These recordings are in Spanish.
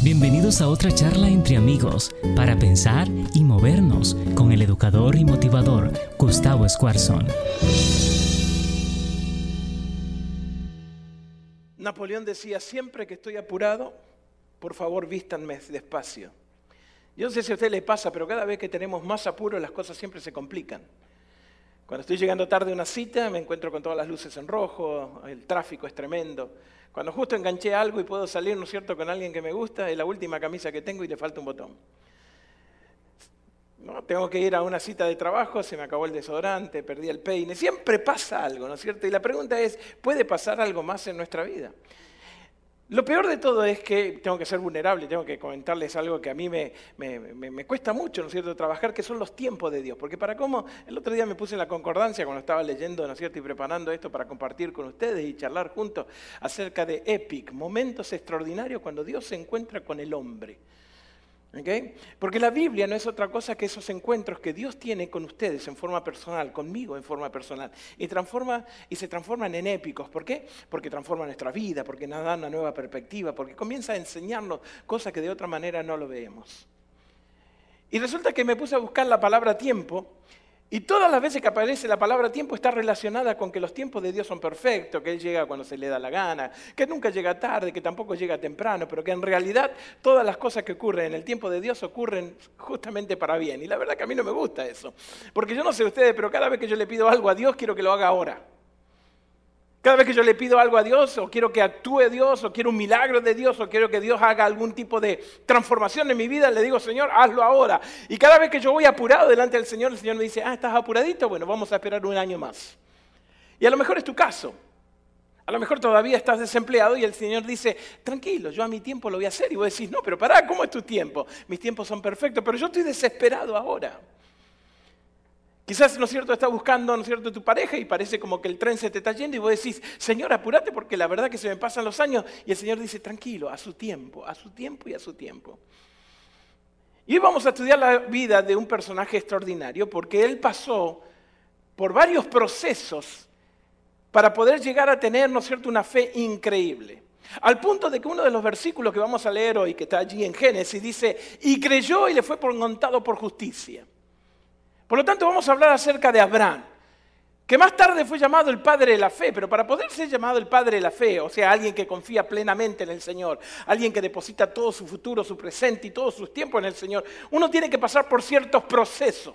Bienvenidos a otra charla entre amigos para pensar y movernos con el educador y motivador Gustavo Escuarzón. Napoleón decía, siempre que estoy apurado, por favor vístanme despacio. Yo no sé si a usted le pasa, pero cada vez que tenemos más apuro las cosas siempre se complican. Cuando estoy llegando tarde a una cita me encuentro con todas las luces en rojo, el tráfico es tremendo. Cuando justo enganché algo y puedo salir, ¿no es cierto?, con alguien que me gusta, es la última camisa que tengo y le falta un botón. ¿No? Tengo que ir a una cita de trabajo, se me acabó el desodorante, perdí el peine. Siempre pasa algo, ¿no es cierto? Y la pregunta es, ¿puede pasar algo más en nuestra vida? Lo peor de todo es que tengo que ser vulnerable, tengo que comentarles algo que a mí me, cuesta mucho, ¿no es cierto?, trabajar, que son los tiempos de Dios. Porque para cómo, el otro día me puse en la concordancia cuando estaba leyendo, ¿no es cierto?, y preparando esto para compartir con ustedes y charlar juntos acerca de epic, momentos extraordinarios cuando Dios se encuentra con el hombre. Porque la Biblia no es otra cosa que esos encuentros que Dios tiene con ustedes en forma personal, conmigo en forma personal, y, transforma, y se transforman en épicos. ¿Por qué? Porque transforma nuestra vida, porque nos da una nueva perspectiva, porque comienza a enseñarnos cosas que de otra manera no lo vemos. Y resulta que me puse a buscar la palabra tiempo y todas las veces que aparece la palabra tiempo está relacionada con que los tiempos de Dios son perfectos, que Él llega cuando se le da la gana, que nunca llega tarde, que tampoco llega temprano, pero que en realidad todas las cosas que ocurren en el tiempo de Dios ocurren justamente para bien. Y la verdad que a mí no me gusta eso, porque yo no sé ustedes, pero cada vez que yo le pido algo a Dios quiero que lo haga ahora. Cada vez que yo le pido algo a Dios, o quiero que actúe Dios, o quiero un milagro de Dios, o quiero que Dios haga algún tipo de transformación en mi vida, le digo, Señor, hazlo ahora. Y cada vez que yo voy apurado delante del Señor, el Señor me dice, ah, ¿estás apuradito? Bueno, vamos a esperar un año más. Y a lo mejor es tu caso. A lo mejor todavía estás desempleado y el Señor dice, tranquilo, yo a mi tiempo lo voy a hacer. Y vos decís, no, pero pará, ¿cómo es tu tiempo? Mis tiempos son perfectos, pero yo estoy desesperado ahora. Quizás, ¿no es cierto?, estás buscando, ¿no es cierto?, tu pareja y parece como que el tren se te está yendo y vos decís, Señor, apúrate porque la verdad que se me pasan los años. Y el Señor dice, tranquilo, a su tiempo, a su tiempo y a su tiempo. Y hoy vamos a estudiar la vida de un personaje extraordinario porque él pasó por varios procesos para poder llegar a tener, ¿no es cierto?, una fe increíble. Al punto de que uno de los versículos que vamos a leer hoy, que está allí en Génesis, dice, y creyó y le fue montado por justicia. Por lo tanto, vamos a hablar acerca de Abraham, que más tarde fue llamado el padre de la fe, pero para poder ser llamado el padre de la fe, o sea, alguien que confía plenamente en el Señor, alguien que deposita todo su futuro, su presente y todos sus tiempos en el Señor, uno tiene que pasar por ciertos procesos.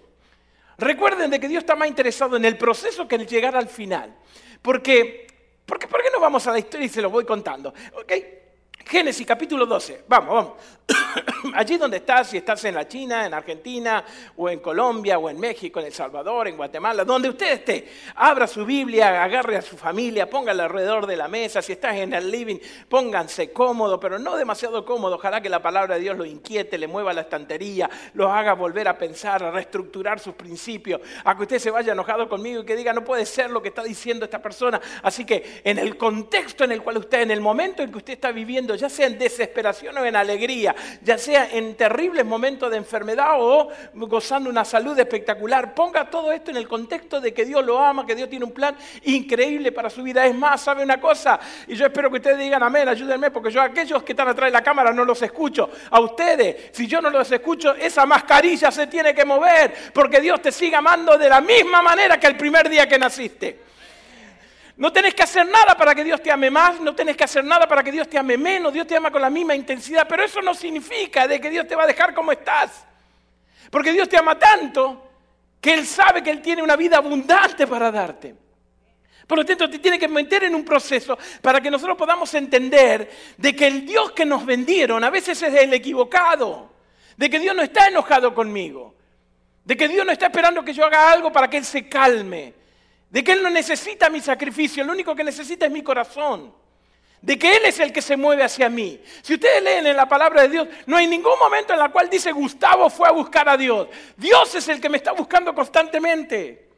Recuerden de que Dios está más interesado en el proceso que en llegar al final. Porque, ¿por qué no vamos a la historia y se lo voy contando? ¿Okay? Génesis capítulo 12. Vamos, vamos. Allí donde estás, si estás en la China, en Argentina, o en Colombia, o en México, en El Salvador, en Guatemala, donde usted esté, abra su Biblia, agarre a su familia, póngala alrededor de la mesa. Si estás en el living, pónganse cómodo, pero no demasiado cómodo. Ojalá que la palabra de Dios lo inquiete, le mueva la estantería, lo haga volver a pensar, a reestructurar sus principios, a que usted se vaya enojado conmigo y que diga, no puede ser lo que está diciendo esta persona. Así que en el contexto en el cual usted, en el momento en que usted está viviendo, ya sea en desesperación o en alegría, ya sea en terribles momentos de enfermedad o gozando una salud espectacular. Ponga todo esto en el contexto de que Dios lo ama, que Dios tiene un plan increíble para su vida. Es más, ¿sabe una cosa? Y yo espero que ustedes digan amén, ayúdenme, porque yo a aquellos que están atrás de la cámara no los escucho. A ustedes, si yo no los escucho, esa mascarilla se tiene que mover, porque Dios te sigue amando de la misma manera que el primer día que naciste. No tenés que hacer nada para que Dios te ame más, no tenés que hacer nada para que Dios te ame menos, Dios te ama con la misma intensidad, pero eso no significa de que Dios te va a dejar como estás. Porque Dios te ama tanto que Él sabe que Él tiene una vida abundante para darte. Por lo tanto, te tiene que meter en un proceso para que nosotros podamos entender de que el Dios que nos vendieron a veces es el equivocado, de que Dios no está enojado conmigo, de que Dios no está esperando que yo haga algo para que Él se calme, de que Él no necesita mi sacrificio, lo único que necesita es mi corazón, de que Él es el que se mueve hacia mí. Si ustedes leen en la palabra de Dios, no hay ningún momento en el cual dice Gustavo fue a buscar a Dios. Dios es el que me está buscando constantemente.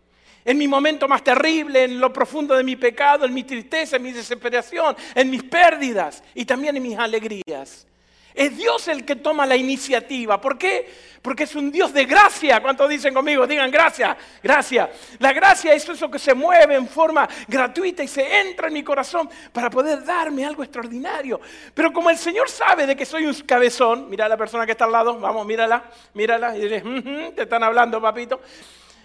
En mi momento más terrible, en lo profundo de mi pecado, en mi tristeza, en mi desesperación, en mis pérdidas y también en mis alegrías. Es Dios el que toma la iniciativa. ¿Por qué? Porque es un Dios de gracia. ¿Cuántos dicen conmigo? Digan gracia, gracia. La gracia es eso que se mueve en forma gratuita y se entra en mi corazón para poder darme algo extraordinario. Pero como el Señor sabe de que soy un cabezón, mira a la persona que está al lado, vamos, mírala, mírala, y dile, te están hablando, papito.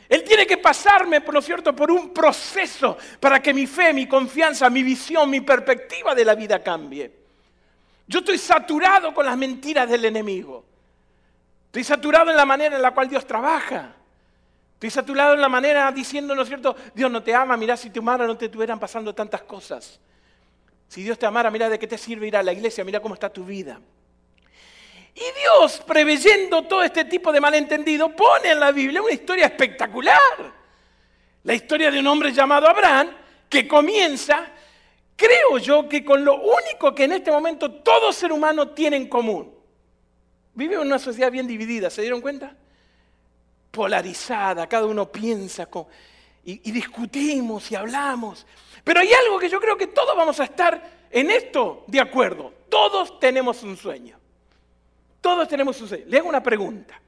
Él tiene que pasarme, ¿no es cierto?, por un proceso para que mi fe, mi confianza, mi visión, mi perspectiva de la vida cambie. Yo estoy saturado con las mentiras del enemigo. Estoy saturado en la manera en la cual Dios trabaja. Estoy saturado en la manera diciendo, ¿no es cierto? Dios no te ama, mira, si te amara no te estuvieran pasando tantas cosas. Si Dios te amara, mira de qué te sirve ir a la iglesia, mira cómo está tu vida. Y Dios, preveyendo todo este tipo de malentendido, pone en la Biblia una historia espectacular. La historia de un hombre llamado Abraham que comienza creo yo que con lo único que en este momento todo ser humano tiene en común. Vive en una sociedad bien dividida, ¿se dieron cuenta? Polarizada, cada uno piensa y, y discutimos y hablamos. Pero hay algo que yo creo que todos vamos a estar en esto de acuerdo. Todos tenemos un sueño. Todos tenemos un sueño. Le hago una pregunta.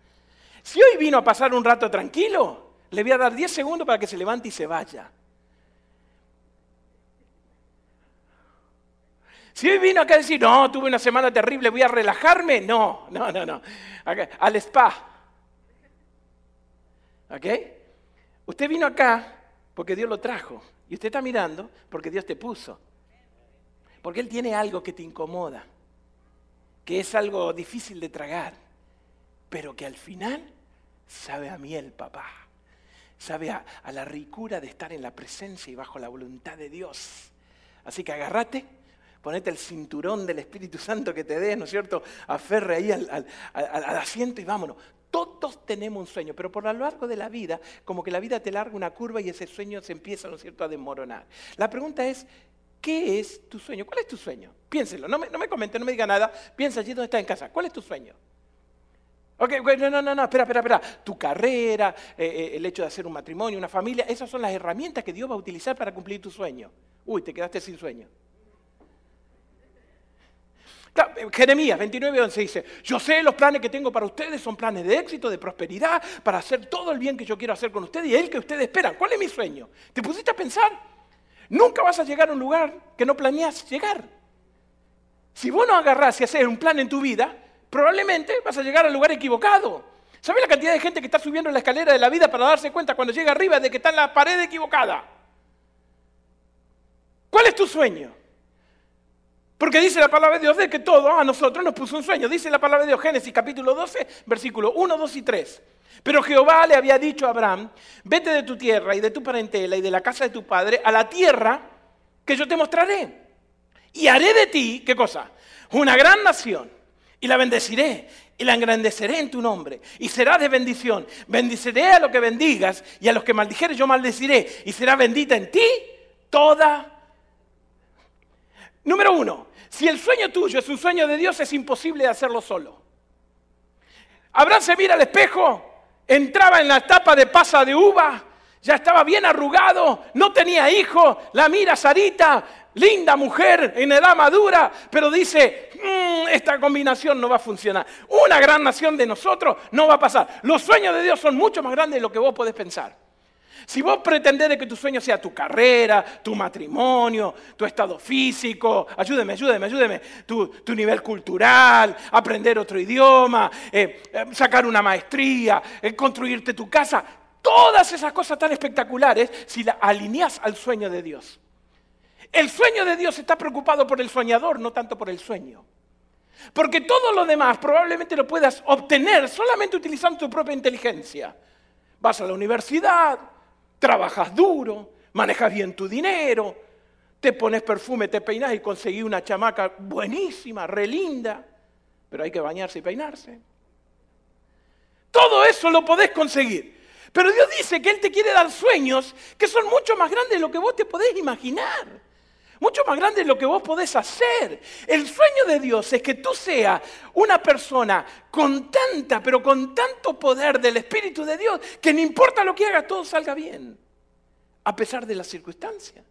Si hoy vino a pasar un rato tranquilo, le voy a dar 10 segundos para que se levante y se vaya. Si hoy vino acá a decir, no, tuve una semana terrible, voy a relajarme, no, no, no, no. al spa. ¿Ok? Usted vino acá porque Dios lo trajo. Y usted está mirando porque Dios te puso. Porque Él tiene algo que te incomoda, que es algo difícil de tragar, pero que al final sabe a miel, papá. Sabe a, a la ricura de estar en la presencia y bajo la voluntad de Dios. Así que agárrate ponete el cinturón del Espíritu Santo que te dé, ¿no es cierto? Aferre ahí al, asiento y vámonos. Todos tenemos un sueño, pero por lo largo de la vida, como que la vida te larga una curva y ese sueño se empieza, ¿no es cierto?, a desmoronar. La pregunta es, ¿qué es tu sueño? ¿Cuál es tu sueño? Piénselo, no me, no me comente, no me diga nada. Piensa allí donde estás en casa. ¿Cuál es tu sueño? Ok, no, no, no, no, espera, espera, espera. Tu carrera, eh, eh, el hecho de hacer un matrimonio, una familia, esas son las herramientas que Dios va a utilizar para cumplir tu sueño. Uy, te quedaste sin sueño. Jeremías 29:11 dice, yo sé los planes que tengo para ustedes, son planes de éxito, de prosperidad, para hacer todo el bien que yo quiero hacer con ustedes y el que ustedes esperan. ¿Cuál es mi sueño? ¿Te pusiste a pensar? Nunca vas a llegar a un lugar que no planeas llegar. Si vos no agarrás y haces un plan en tu vida, probablemente vas a llegar al lugar equivocado. ¿Sabes la cantidad de gente que está subiendo la escalera de la vida para darse cuenta cuando llega arriba de que está en la pared equivocada? ¿Cuál es tu sueño? Porque dice la palabra de Dios de que todo a nosotros nos puso un sueño. Dice la palabra de Dios, Génesis capítulo 12, versículo 1, 2 y 3. Pero Jehová le había dicho a Abraham, vete de tu tierra y de tu parentela y de la casa de tu padre a la tierra que yo te mostraré. Y haré de ti, ¿qué cosa? Una gran nación. Y la bendeciré y la engrandeceré en tu nombre. Y será de bendición. Bendiciré a los que bendigas y a los que maldijeres yo maldeciré. Y será bendita en ti toda. Número uno, si el sueño tuyo es un sueño de Dios, es imposible hacerlo solo. Abraham se mira al espejo, entraba en la etapa de pasa de uva, ya estaba bien arrugado, no tenía hijo, la mira Sarita, linda mujer en edad madura, pero dice, mm, esta combinación no va a funcionar. Una gran nación de nosotros no va a pasar. Los sueños de Dios son mucho más grandes de lo que vos podés pensar. Si vos pretendés que tu sueño sea tu carrera, tu matrimonio, tu estado físico, ayúdeme, ayúdeme, ayúdeme, tu, nivel cultural, aprender otro idioma, eh, eh, sacar una maestría, eh, construirte tu casa, todas esas cosas tan espectaculares si las alineás al sueño de Dios. El sueño de Dios está preocupado por el soñador, no tanto por el sueño. Porque todo lo demás probablemente lo puedas obtener solamente utilizando tu propia inteligencia. Vas a la universidad, trabajas duro, manejas bien tu dinero, te pones perfume, te peinas y conseguís una chamaca buenísima, relinda, pero hay que bañarse y peinarse. Todo eso lo podés conseguir. Pero Dios dice que Él te quiere dar sueños que son mucho más grandes de lo que vos te podés imaginar. Mucho más grandes de lo que vos podés hacer. El sueño de Dios es que tú seas una persona con tanta, pero con tanto poder del Espíritu de Dios, que no importa lo que hagas, todo salga bien, a pesar de las circunstancias.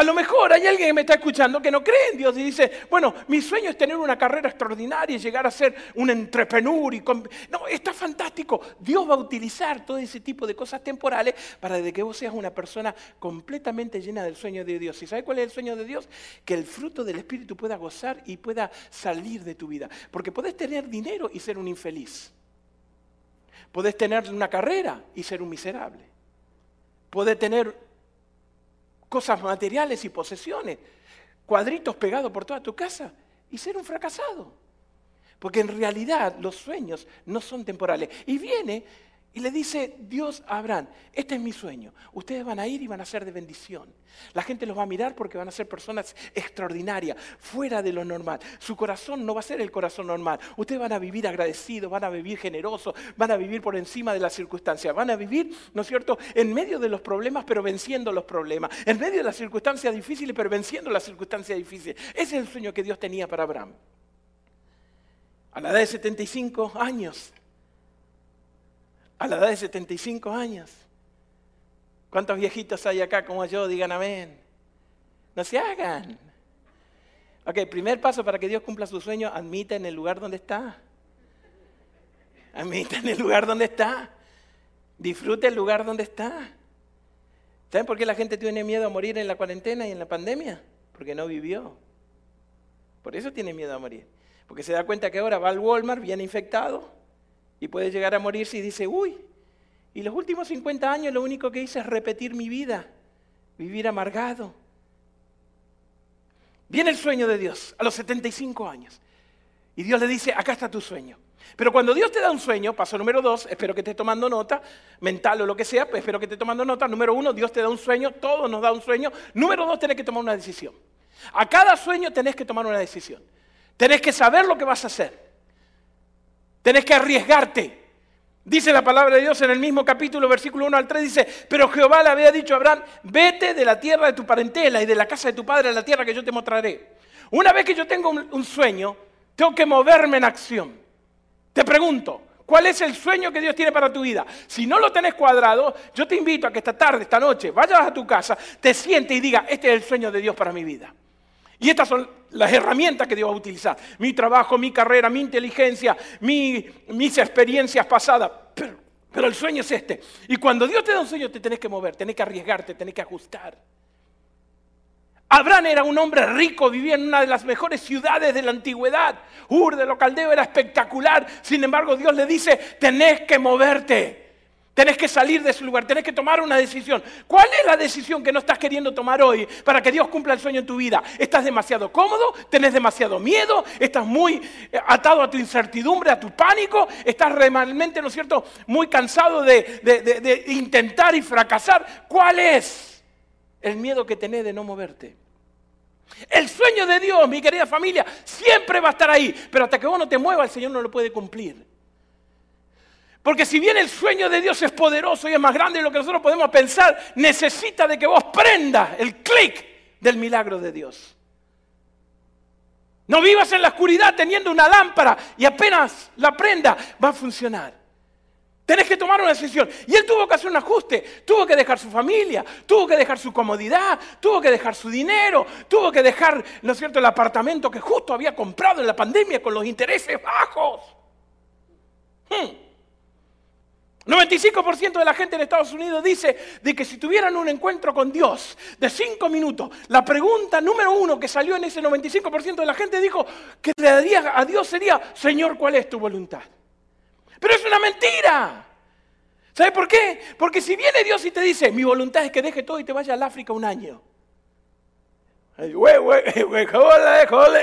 A lo mejor hay alguien que me está escuchando que no cree en Dios y dice, bueno, mi sueño es tener una carrera extraordinaria y llegar a ser un entrepreneur. Y No, está fantástico. Dios va a utilizar todo ese tipo de cosas temporales para que vos seas una persona completamente llena del sueño de Dios. ¿Y sabes cuál es el sueño de Dios? Que el fruto del Espíritu pueda gozar y pueda salir de tu vida. Porque podés tener dinero y ser un infeliz. Podés tener una carrera y ser un miserable. Podés tener cosas materiales y posesiones, cuadritos pegados por toda tu casa y ser un fracasado. Porque en realidad los sueños no son temporales. Y viene y le dice Dios a Abraham, este es mi sueño, ustedes van a ir y van a ser de bendición. La gente los va a mirar porque van a ser personas extraordinarias, fuera de lo normal. Su corazón no va a ser el corazón normal. Ustedes van a vivir agradecidos, van a vivir generosos, van a vivir por encima de las circunstancias, van a vivir, ¿no es cierto?, en medio de los problemas, pero venciendo los problemas, en medio de las circunstancias difíciles, pero venciendo las circunstancias difíciles. Ese es el sueño que Dios tenía para Abraham. A la edad de 75 años, a la edad de 75 años. ¿Cuántos viejitos hay acá como yo? Digan amén. No se hagan. Ok, primer paso para que Dios cumpla su sueño, admita en el lugar donde está. Admita en el lugar donde está. Disfrute el lugar donde está. ¿Saben por qué la gente tiene miedo a morir en la cuarentena y en la pandemia? Porque no vivió. Por eso tiene miedo a morir. Porque se da cuenta que ahora va al Walmart, viene infectado, y puede llegar a morirse y dice, uy, y los últimos 50 años lo único que hice es repetir mi vida, vivir amargado. Viene el sueño de Dios a los 75 años. Y Dios le dice, acá está tu sueño. Pero cuando Dios te da un sueño, paso número dos, espero que estés tomando nota, mental o lo que sea, pues espero que estés tomando nota. Número uno, Dios te da un sueño, todos nos da un sueño. Número dos, tenés que tomar una decisión. A cada sueño tenés que tomar una decisión. Tenés que saber lo que vas a hacer. Tenés que arriesgarte. Dice la palabra de Dios en el mismo capítulo, versículo 1 al 3, dice, pero Jehová le había dicho a Abraham, vete de la tierra de tu parentela y de la casa de tu padre a la tierra que yo te mostraré. Una vez que yo tengo un, sueño, tengo que moverme en acción. Te pregunto, ¿cuál es el sueño que Dios tiene para tu vida? Si no lo tenés cuadrado, yo te invito a que esta tarde, esta noche, vayas a tu casa, te sientes y diga, este es el sueño de Dios para mi vida. Y estas son las herramientas que Dios va a utilizar. Mi trabajo, mi carrera, mi inteligencia, mis experiencias pasadas. Pero, el sueño es este. Y cuando Dios te da un sueño, te tenés que mover, tenés que arriesgarte, tenés que ajustar. Abraham era un hombre rico, vivía en una de las mejores ciudades de la antigüedad. Ur de lo caldeo era espectacular. Sin embargo, Dios le dice, tenés que moverte. Tenés que salir de ese lugar, tenés que tomar una decisión. ¿Cuál es la decisión que no estás queriendo tomar hoy para que Dios cumpla el sueño en tu vida? ¿Estás demasiado cómodo? ¿Tenés demasiado miedo? ¿Estás muy eh, atado a tu incertidumbre, a tu pánico? ¿Estás realmente, ¿no es cierto?, muy cansado de, de intentar y fracasar. ¿Cuál es el miedo que tenés de no moverte? El sueño de Dios, mi querida familia, siempre va a estar ahí, pero hasta que vos no te muevas, el Señor no lo puede cumplir. Porque si bien el sueño de Dios es poderoso y es más grande de lo que nosotros podemos pensar, necesita de que vos prendas el clic del milagro de Dios. No vivas en la oscuridad teniendo una lámpara y apenas la prenda va a funcionar. Tenés que tomar una decisión. Y él tuvo que hacer un ajuste. Tuvo que dejar su familia, tuvo que dejar su comodidad, tuvo que dejar su dinero, tuvo que dejar, ¿no es cierto?, el apartamento que justo había comprado en la pandemia con los intereses bajos. Hmm. 95% de la gente en Estados Unidos dice de que si tuvieran un encuentro con Dios de cinco minutos, la pregunta número uno que salió en ese 95% de la gente dijo que le daría a Dios sería, Señor, ¿cuál es tu voluntad? Pero es una mentira. ¿Sabe por qué? Porque si viene Dios y te dice, mi voluntad es que deje todo y te vaya al África un año.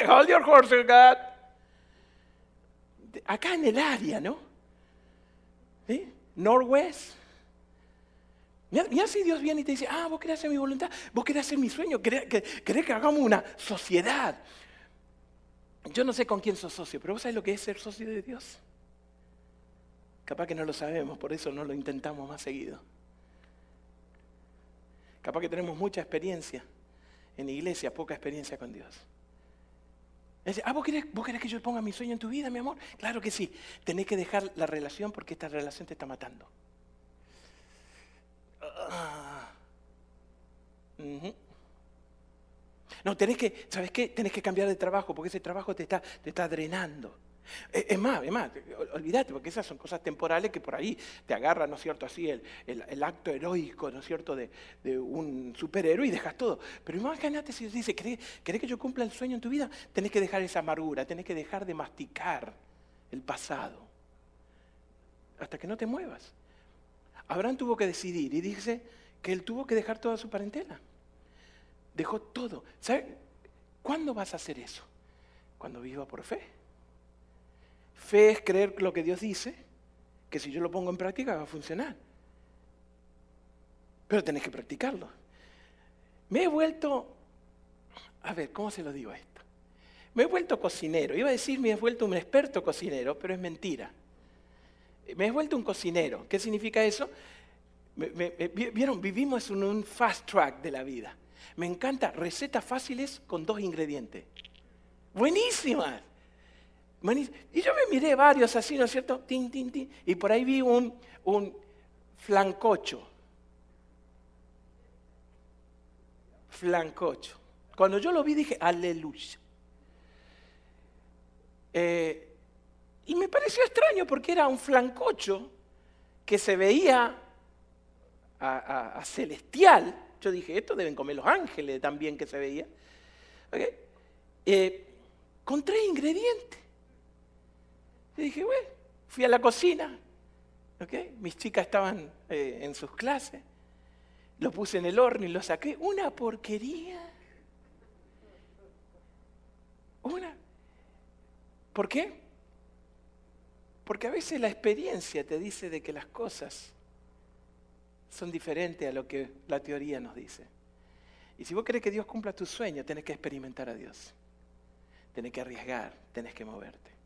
hold your horse, God. Acá en el área, ¿no? ¿Sí? Norwest. Mira, si Dios viene y te dice, ah, vos querés hacer mi voluntad, vos querés hacer mi sueño, querés que, que hagamos una sociedad. Yo no sé con quién sos socio, pero vos sabés lo que es ser socio de Dios. Capaz que no lo sabemos, por eso no lo intentamos más seguido. Capaz que tenemos mucha experiencia en iglesia, poca experiencia con Dios ah, ¿vos querés, ¿vos querés que yo ponga mi sueño en tu vida, mi amor? Claro que sí. Tenés que dejar la relación porque esta relación te está matando. Ah. No, tenés que, ¿sabes qué? Tenés que cambiar de trabajo porque ese trabajo te está, te está drenando. Es más, es más, olvídate, porque esas son cosas temporales que por ahí te agarran, ¿no es cierto?, así el, acto heroico, ¿no es cierto?, de, un superhéroe y dejas todo. Pero imagínate si dice, ¿querés, ¿querés que yo cumpla el sueño en tu vida? Tenés que dejar esa amargura, tenés que dejar de masticar el pasado hasta que no te muevas. Abraham tuvo que decidir y dice que él tuvo que dejar toda su parentela. Dejó todo. ¿Sabes? ¿Cuándo vas a hacer eso? Cuando viva por fe. Fe es creer lo que Dios dice, que si yo lo pongo en práctica va a funcionar. Pero tenés que practicarlo. Me he vuelto, a ver, ¿cómo se lo digo esto? Me he vuelto cocinero. Iba a decir me he vuelto un experto cocinero, pero es mentira. Me he vuelto un cocinero. ¿Qué significa eso? Vieron, vivimos en un fast track de la vida. Me encanta recetas fáciles con dos ingredientes. Buenísimas. Y yo me miré varios así, ¿no es cierto? Tin, tin, tin. Y por ahí vi un, un flancocho. Flancocho. Cuando yo lo vi dije, aleluya. Eh, y me pareció extraño porque era un flancocho que se veía a, celestial. Yo dije, esto deben comer los ángeles también que se veía. Eh, con tres ingredientes. Y dije, bueno, fui a la cocina. Mis chicas estaban eh, en sus clases. Lo puse en el horno y lo saqué. Una porquería. Una. ¿Por qué? Porque a veces la experiencia te dice de que las cosas son diferentes a lo que la teoría nos dice. Y si vos querés que Dios cumpla tu sueño, tenés que experimentar a Dios. Tenés que arriesgar, tenés que moverte.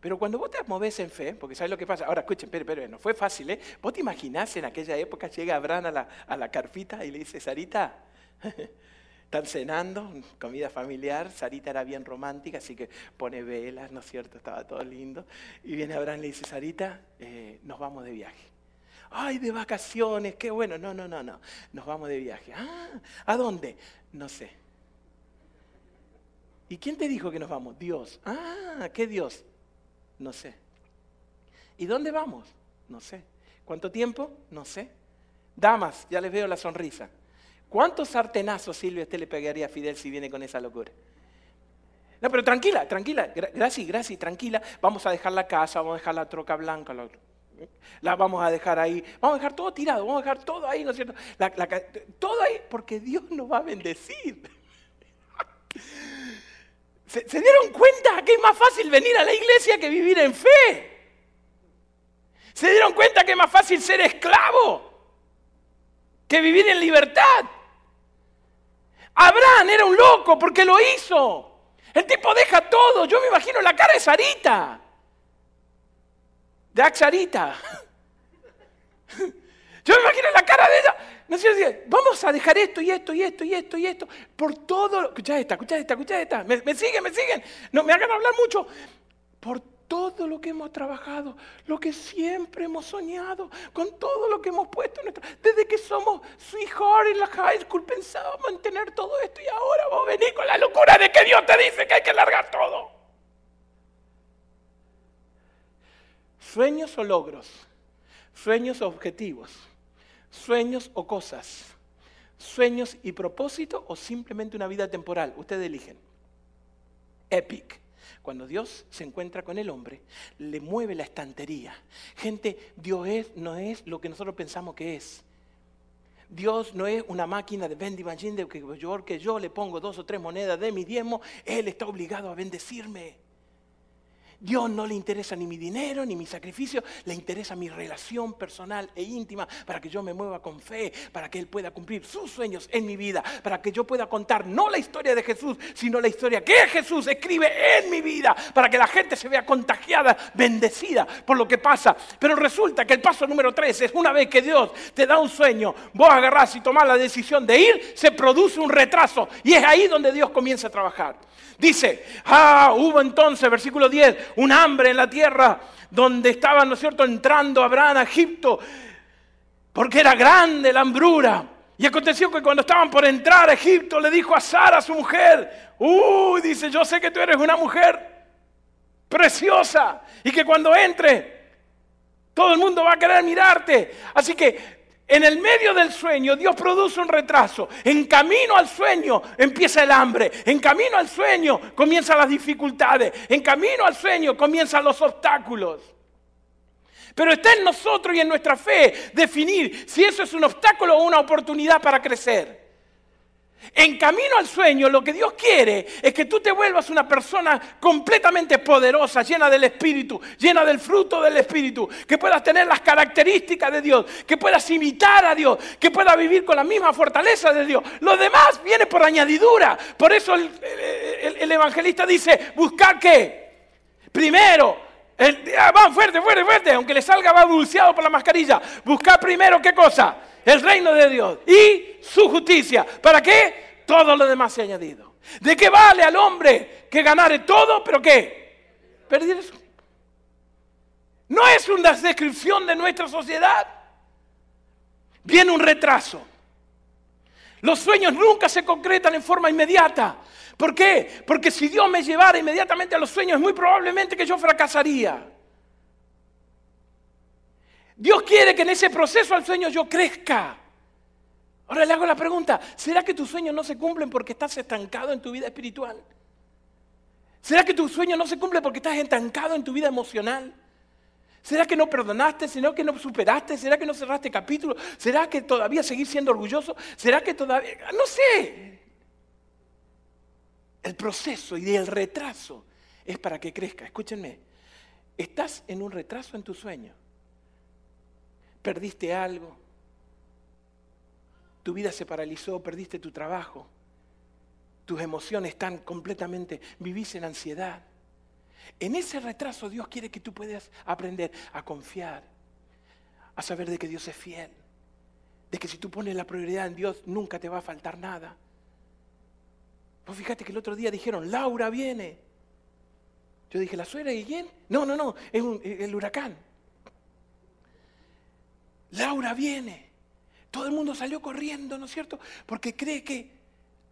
Pero cuando vos te moves en fe, porque ¿sabes lo que pasa? Ahora, escuchen, pero, pero no fue fácil, ¿eh? ¿Vos te imaginás en aquella época llega Abraham a la, a la carpita y le dice, Sarita, están cenando, comida familiar, Sarita era bien romántica, así que pone velas, ¿no es cierto? Estaba todo lindo. Y viene Abraham y le dice, Sarita, eh, nos vamos de viaje. Ay, de vacaciones, qué bueno. No, no, no, no. Nos vamos de viaje. Ah, ¿a dónde? No sé. ¿Y quién te dijo que nos vamos? Dios. Ah, ¿qué Dios? No sé. ¿Y dónde vamos? No sé. ¿Cuánto tiempo? No sé. Damas, ya les veo la sonrisa. ¿Cuántos sartenazos, Silvia, usted le pegaría a Fidel si viene con esa locura? No, pero tranquila, tranquila, gracias, gracias, tranquila. Vamos a dejar la casa, vamos a dejar la troca blanca, la vamos a dejar ahí, vamos a dejar todo tirado, vamos a dejar todo ahí, ¿no es cierto? todo ahí, porque Dios nos va a bendecir. ¿Se, dieron cuenta que es más fácil venir a la iglesia que vivir en fe? ¿Se dieron cuenta que es más fácil ser esclavo que vivir en libertad? Abraham era un loco porque lo hizo. El tipo deja todo. Yo me imagino la cara de Sarita. De Axarita. Yo me imagino la cara de ella. No sé, vamos a dejar esto y esto y esto y esto y esto por todo. Escucha esta, escucha esta, escucha esta. Me, siguen, me siguen. No me hagan hablar mucho. Por todo lo que hemos trabajado, lo que siempre hemos soñado, con todo lo que hemos puesto. Nuestra, desde que somos sweetheart en la high school pensábamos mantener todo esto y ahora vos venís con la locura de que Dios te dice que hay que largar todo. Sueños o logros, sueños o objetivos sueños o cosas, sueños y propósito o simplemente una vida temporal. Ustedes eligen. Epic. Cuando Dios se encuentra con el hombre, le mueve la estantería. Gente, Dios no es lo que nosotros pensamos que es. Dios no es una máquina de vending machine de que yo, que yo le pongo dos o tres monedas de mi diezmo, Él está obligado a bendecirme. Dios no le interesa ni mi dinero ni mi sacrificio, le interesa mi relación personal e íntima para que yo me mueva con fe, para que Él pueda cumplir sus sueños en mi vida, para que yo pueda contar no la historia de Jesús, sino la historia que Jesús escribe en mi vida, para que la gente se vea contagiada, bendecida por lo que pasa. Pero resulta que el paso número tres es una vez que Dios te da un sueño, vos agarrás y tomás la decisión de ir, se produce un retraso y es ahí donde Dios comienza a trabajar. Dice, ah, hubo entonces, versículo 10, un hambre en la tierra donde estaban, ¿no es cierto?, entrando Abraham a Egipto, porque era grande la hambruna. Y aconteció que cuando estaban por entrar a Egipto, le dijo a Sara, su mujer, uy, dice, yo sé que tú eres una mujer preciosa y que cuando entre, todo el mundo va a querer mirarte. Así que en el medio del sueño Dios produce un retraso. En camino al sueño empieza el hambre. En camino al sueño comienzan las dificultades. En camino al sueño comienzan los obstáculos. Pero está en nosotros y en nuestra fe definir si eso es un obstáculo o una oportunidad para crecer. En camino al sueño, lo que Dios quiere es que tú te vuelvas una persona completamente poderosa, llena del Espíritu, llena del fruto del Espíritu, que puedas tener las características de Dios, que puedas imitar a Dios, que puedas vivir con la misma fortaleza de Dios. Lo demás viene por añadidura. Por eso el, evangelista dice, buscar qué? Primero ah, va fuerte, fuerte, fuerte. Aunque le salga va dulceado por la mascarilla. Buscar primero qué cosa? El reino de Dios y su justicia. ¿Para qué? Todo lo demás se ha añadido. ¿De qué vale al hombre que ganare todo, pero qué? Perder eso. No es una descripción de nuestra sociedad. Viene un retraso. Los sueños nunca se concretan en forma inmediata. ¿Por qué? Porque si Dios me llevara inmediatamente a los sueños, muy probablemente que yo fracasaría. Dios quiere que en ese proceso al sueño yo crezca. Ahora le hago la pregunta, ¿será que tus sueños no se cumplen porque estás estancado en tu vida espiritual? ¿Será que tus sueños no se cumplen porque estás estancado en tu vida emocional? ¿Será que no perdonaste? ¿Será que no superaste? ¿Será que no cerraste capítulo? ¿Será que todavía seguís siendo orgulloso? ¿Será que todavía... No sé el proceso y el retraso es para que crezca. Escúchenme, estás en un retraso en tu sueño. Perdiste algo, tu vida se paralizó, perdiste tu trabajo, tus emociones están completamente, vivís en ansiedad. En ese retraso Dios quiere que tú puedas aprender a confiar, a saber de que Dios es fiel, de que si tú pones la prioridad en Dios nunca te va a faltar nada pues fíjate que el otro día dijeron, Laura viene. Yo dije, ¿la suegra y quién? No, no, no, es el huracán. Laura viene. Todo el mundo salió corriendo, ¿no es cierto? Porque cree que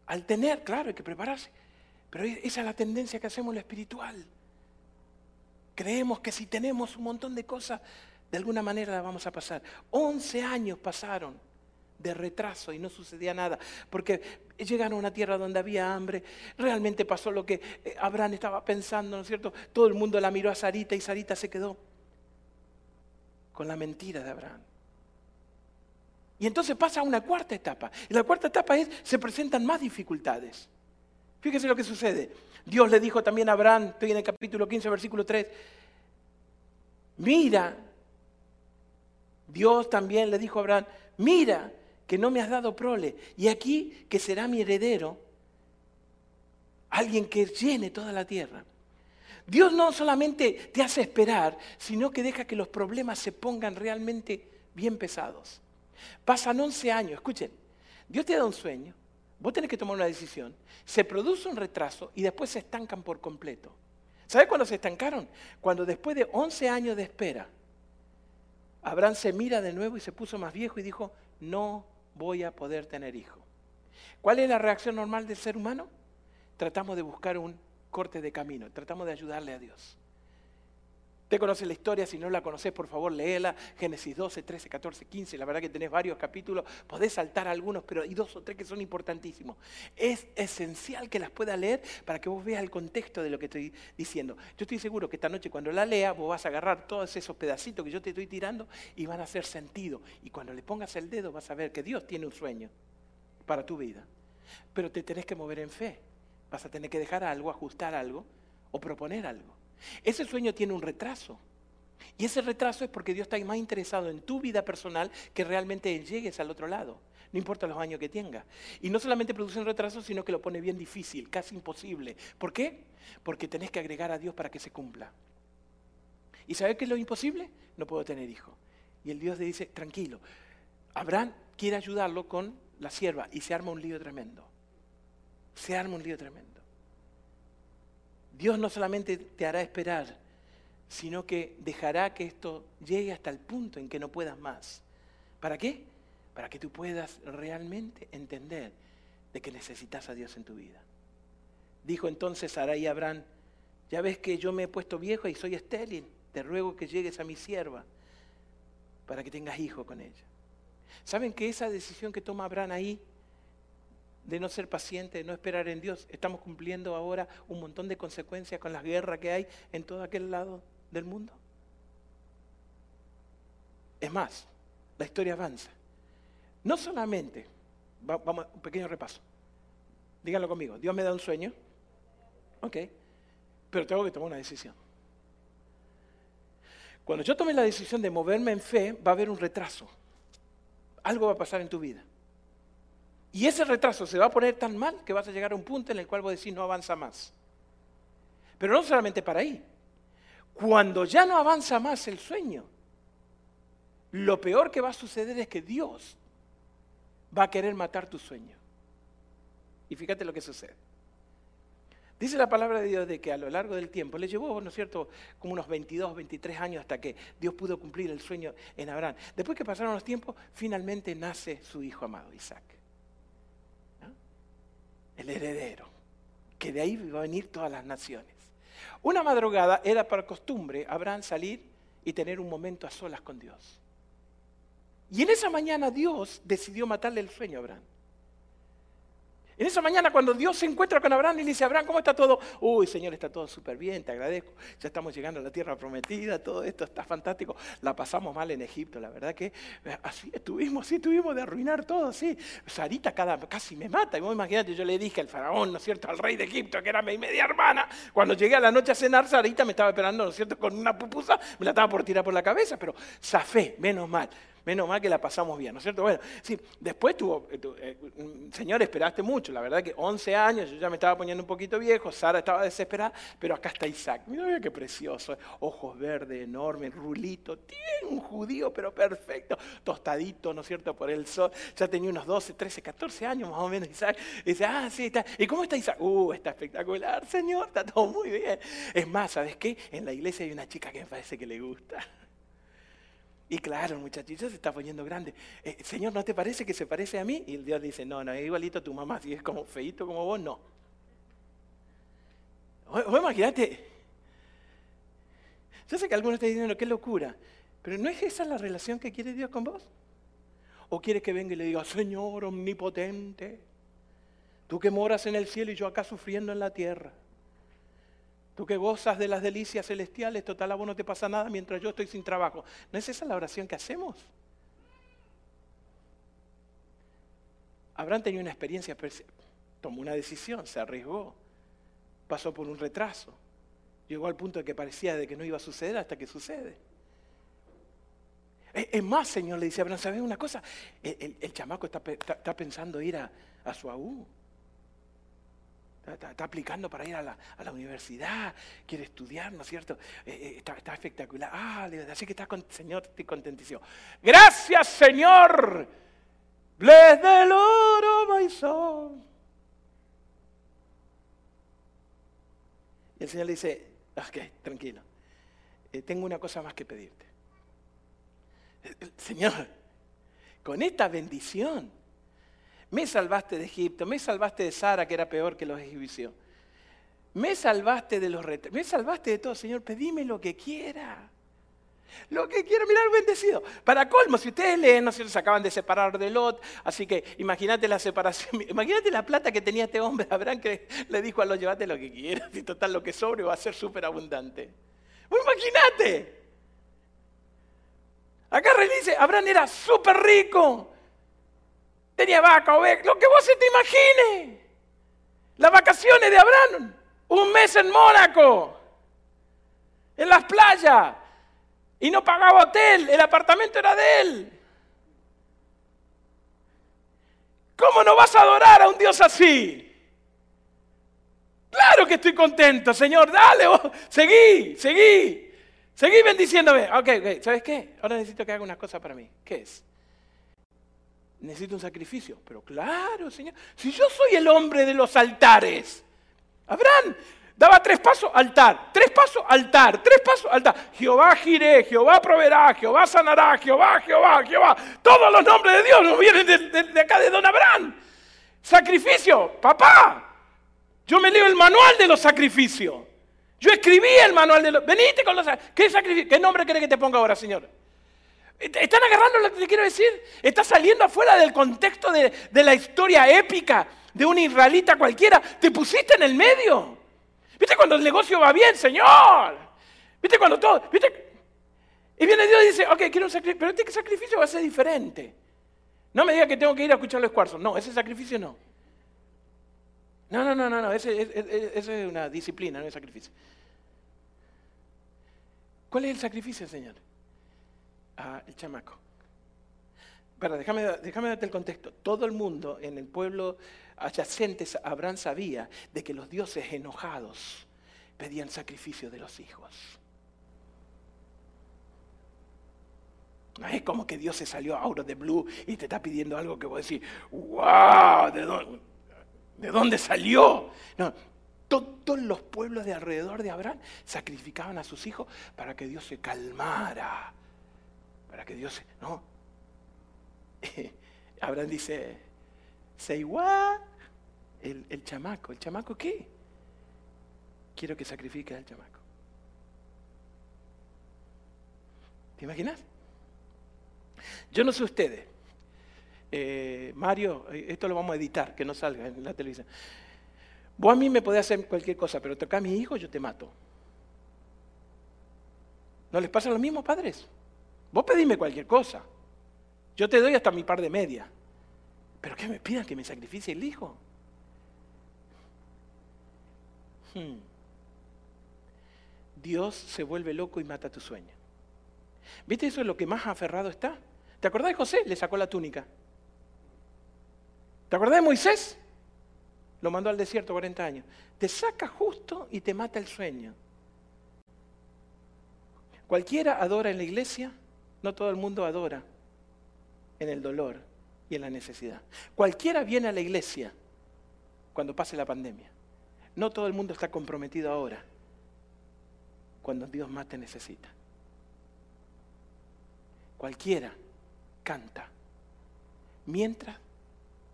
al tener, claro, hay que prepararse. Pero esa es la tendencia que hacemos en lo espiritual. Creemos que si tenemos un montón de cosas, de alguna manera la vamos a pasar. Once años pasaron de retraso y no sucedía nada, porque llegaron a una tierra donde había hambre, realmente pasó lo que eh, Abraham estaba pensando, ¿no es cierto? Todo el mundo la miró a Sarita y Sarita se quedó con la mentira de Abraham. Y entonces pasa a una cuarta etapa. Y la cuarta etapa es, se presentan más dificultades. Fíjese lo que sucede. Dios le dijo también a Abraham, estoy en el capítulo 15, versículo 3, mira, Dios también le dijo a Abraham, mira, que no me has dado prole. Y aquí que será mi heredero, alguien que llene toda la tierra. Dios no solamente te hace esperar, sino que deja que los problemas se pongan realmente bien pesados. Pasan 11 años, escuchen, Dios te da un sueño, vos tenés que tomar una decisión, se produce un retraso y después se estancan por completo. ¿Sabes cuándo se estancaron? Cuando después de 11 años de espera, Abraham se mira de nuevo y se puso más viejo y dijo, no voy a poder tener hijo. ¿Cuál es la reacción normal del ser humano? Tratamos de buscar un corte de camino, tratamos de ayudarle a Dios. Usted conoce la historia, si no la conoces, por favor, léela. Génesis 12, 13, 14, 15. La verdad que tenés varios capítulos, podés saltar algunos, pero hay dos o tres que son importantísimos. Es esencial que las pueda leer para que vos veas el contexto de lo que estoy diciendo. Yo estoy seguro que esta noche cuando la lea, vos vas a agarrar todos esos pedacitos que yo te estoy tirando y van a hacer sentido. Y cuando le pongas el dedo vas a ver que Dios tiene un sueño para tu vida. Pero te tenés que mover en fe. Vas a tener que dejar algo, ajustar algo o proponer algo. Ese sueño tiene un retraso. Y ese retraso es porque Dios está más interesado en tu vida personal que realmente llegues al otro lado. No importa los años que tenga. Y no solamente produce un retraso, sino que lo pone bien difícil, casi imposible. ¿Por qué? Porque tenés que agregar a Dios para que se cumpla. ¿Y sabes qué es lo imposible? No puedo tener hijo. Y el Dios le dice, tranquilo. Abraham quiere ayudarlo con la sierva y se arma un lío tremendo. Se arma un lío tremendo. Dios no solamente te hará esperar, sino que dejará que esto llegue hasta el punto en que no puedas más. ¿Para qué? para que tú puedas realmente entender de que necesitas a Dios en tu vida. Dijo entonces Sarai a Abraham, ya ves que yo me he puesto viejo y soy estéril, te ruego que llegues a mi sierva para que tengas hijo con ella. ¿Saben que esa decisión que toma Abraham ahí, de no ser paciente, de no esperar en Dios, estamos cumpliendo ahora un montón de consecuencias con las guerras que hay en todo aquel lado del mundo? Es más, la historia avanza. No solamente, vamos, un pequeño repaso. Díganlo conmigo, Dios me da un sueño, ok, pero tengo que tomar una decisión. Cuando yo tome la decisión de moverme en fe, va a haber un retraso. Algo va a pasar en tu vida. Y ese retraso se va a poner tan mal que vas a llegar a un punto en el cual vos decís no avanza más. Pero no solamente para ahí. Cuando ya no avanza más el sueño, lo peor que va a suceder es que Dios va a querer matar tu sueño. Y fíjate lo que sucede. Dice la palabra de Dios de que a lo largo del tiempo, le llevó, ¿no es cierto?, como unos 22, 23 años hasta que Dios pudo cumplir el sueño en Abraham. Después que pasaron los tiempos, finalmente nace su hijo amado, Isaac. El heredero, que de ahí va a venir todas las naciones. Una madrugada era para costumbre Abraham salir y tener un momento a solas con Dios. Y en esa mañana Dios decidió matarle el sueño a Abraham. En esa mañana cuando Dios se encuentra con Abraham y le dice, Abraham, ¿cómo está todo? Uy, Señor, está todo súper bien, te agradezco. Ya estamos llegando a la tierra prometida, todo esto está fantástico. La pasamos mal en Egipto, la verdad que eh, así estuvimos, sí, estuvimos de arruinar todo, sí. Sarita cada, casi me mata. Y vos imagínate, yo le dije al faraón, ¿no es cierto?, al rey de Egipto, que era mi media hermana. Cuando llegué a la noche a cenar, Sarita me estaba esperando, ¿no es cierto?, con una pupusa, me la estaba por tirar por la cabeza, pero zafé, menos mal. Menos mal que la pasamos bien, ¿no es cierto? Bueno, sí, después tuvo, eh, eh, señor, esperaste mucho, la verdad que 11 años, yo ya me estaba poniendo un poquito viejo, Sara estaba desesperada, pero acá está Isaac. Mira qué precioso, ojos verdes, enormes, rulito, tiene un judío, pero perfecto, tostadito, ¿no es cierto?, por el sol. Ya tenía unos 12, 13, 14 años más o menos Isaac. Y dice, ah, sí, está. ¿Y cómo está Isaac? Uh, está espectacular, señor, está todo muy bien. Es más, ¿sabes qué? En la iglesia hay una chica que me parece que le gusta. Y claro, el muchachito se está poniendo grande. Eh, Señor, ¿no te parece que se parece a mí? Y Dios dice, no, no, es igualito a tu mamá. Si es como feito como vos, no. O, imagínate. Yo sé que algunos te dicen, qué locura. Pero ¿no es esa la relación que quiere Dios con vos? ¿O quiere que venga y le diga, Señor omnipotente, tú que moras en el cielo y yo acá sufriendo en la tierra? Tú que gozas de las delicias celestiales, total a vos no te pasa nada mientras yo estoy sin trabajo. ¿No es esa la oración que hacemos? Abraham tenía una experiencia, tomó una decisión, se arriesgó, pasó por un retraso, llegó al punto de que parecía de que no iba a suceder hasta que sucede. Es más, Señor, le dice a Abraham, ¿sabes una cosa? El, chamaco está, pensando ir a, a su aú. Está, aplicando para ir a la, universidad, quiere estudiar, ¿no es cierto? Eh, eh, está, espectacular. Ah, así que está con, Señor, estoy contentísimo. Gracias, Señor. Bless the Lord, oh my soul. Y el Señor le dice, ok, tranquilo, eh, tengo una cosa más que pedirte. Señor, con esta bendición, me salvaste de Egipto, me salvaste de Sara, que era peor que los egipcios. Me salvaste de los retos, me salvaste de todo, Señor, pedime lo que quiera. Lo que quiera, mirar bendecido. Para colmo, si ustedes leen, no se acaban de separar de Lot, así que imagínate la separación, imagínate la plata que tenía este hombre, Abraham que le dijo a Lot, llévate lo que quieras, y total lo que sobre va a ser súper abundante. Imagínate. Acá dice, Abraham era súper rico, Tenía vaca, oveja, lo que vos se te imagine. Las vacaciones de Abraham, un mes en Mónaco, en las playas, y no pagaba hotel, el apartamento era de él. ¿Cómo no vas a adorar a un Dios así? Claro que estoy contento, Señor, dale, vos, seguí, seguí, seguí bendiciéndome. Ok, ok, ¿sabes qué? Ahora necesito que haga una cosa para mí. ¿Qué es? Necesito un sacrificio. Pero claro, Señor, si yo soy el hombre de los altares, Abraham, Daba tres pasos, altar. Tres pasos, altar. Tres pasos, altar. Jehová giré, Jehová proveerá, Jehová sanará, Jehová, Jehová, Jehová. Todos los nombres de Dios nos vienen de, acá de Don Abraham. Sacrificio, papá. Yo me leo el manual de los sacrificios. Yo escribí el manual de los... Venite con los... ¿Qué sacrificio? ¿Qué nombre quiere que te ponga ahora, Señor? ¿Están agarrando lo que te quiero decir? Está saliendo afuera del contexto de, la historia épica de un israelita cualquiera. Te pusiste en el medio. ¿Viste cuando el negocio va bien, Señor? ¿Viste cuando todo? Y viene Dios y dice, ok, quiero un sacrificio, pero este sacrificio va a ser diferente. No me diga que tengo que ir a escuchar los cuarzos. No, ese sacrificio no. No, no, no, no, no. Ese, es una disciplina, no es sacrificio. ¿Cuál es el sacrificio, Señor? El chamaco. Para, déjame, darte el contexto. Todo el mundo en el pueblo adyacentes Abraham sabía de que los dioses enojados pedían sacrificio de los hijos. No es como que Dios se salió out of the blue y te está pidiendo algo que vos decís, wow, ¿de ¿de dónde salió? No, todos los pueblos de alrededor de Abraham sacrificaban a sus hijos para que Dios se calmara, para que Dios. No. Abraham dice, Say what? El, chamaco. ¿El chamaco qué? Quiero que sacrifique al chamaco. ¿Te imaginas? Yo no sé ustedes. Eh, Mario, eh, esto lo vamos a editar, que no salga en la televisión. Vos a mí me podés hacer cualquier cosa, pero toca a mi hijo, yo te mato. ¿No les pasa lo mismo, padres? Vos pedime cualquier cosa. Yo te doy hasta mi par de media. ¿Pero qué me pidan que me sacrificie el hijo? Hmm. Dios se vuelve loco y mata tu sueño. ¿Viste eso es lo que más aferrado está? ¿Te acordás de José? Le sacó la túnica. ¿Te acordás de Moisés? Lo mandó al desierto 40 años. Te saca justo y te mata el sueño. Cualquiera adora en la iglesia, no todo el mundo adora en el dolor y en la necesidad. Cualquiera viene a la iglesia cuando pase la pandemia. No todo el mundo está comprometido ahora, cuando Dios más te necesita. Cualquiera canta, mientras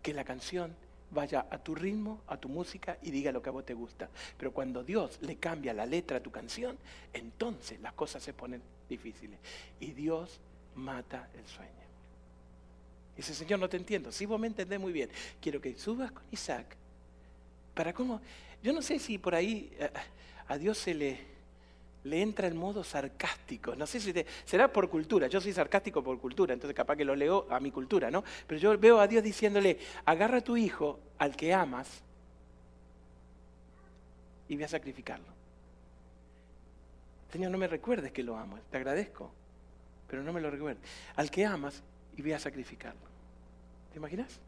que la canción vaya a tu ritmo, a tu música y diga lo que a vos te gusta. Pero cuando Dios le cambia la letra a tu canción, entonces las cosas se ponen difíciles. Y Dios mata el sueño. Dice, Señor, no te entiendo. Si vos me entendés muy bien, quiero que subas con Isaac. ¿Para cómo? Yo no sé si por ahí eh, a, Dios se le, le entra el modo sarcástico. No sé si será por cultura. Yo soy sarcástico por cultura, entonces capaz que lo leo a mi cultura, ¿no? Pero yo veo a Dios diciéndole, agarra a tu hijo, al que amas, y voy a sacrificarlo. Señor, no me recuerdes que lo amo, te agradezco, pero no me lo recuerdes. Al que amas, y voy a sacrificarlo. ¿Te imaginas?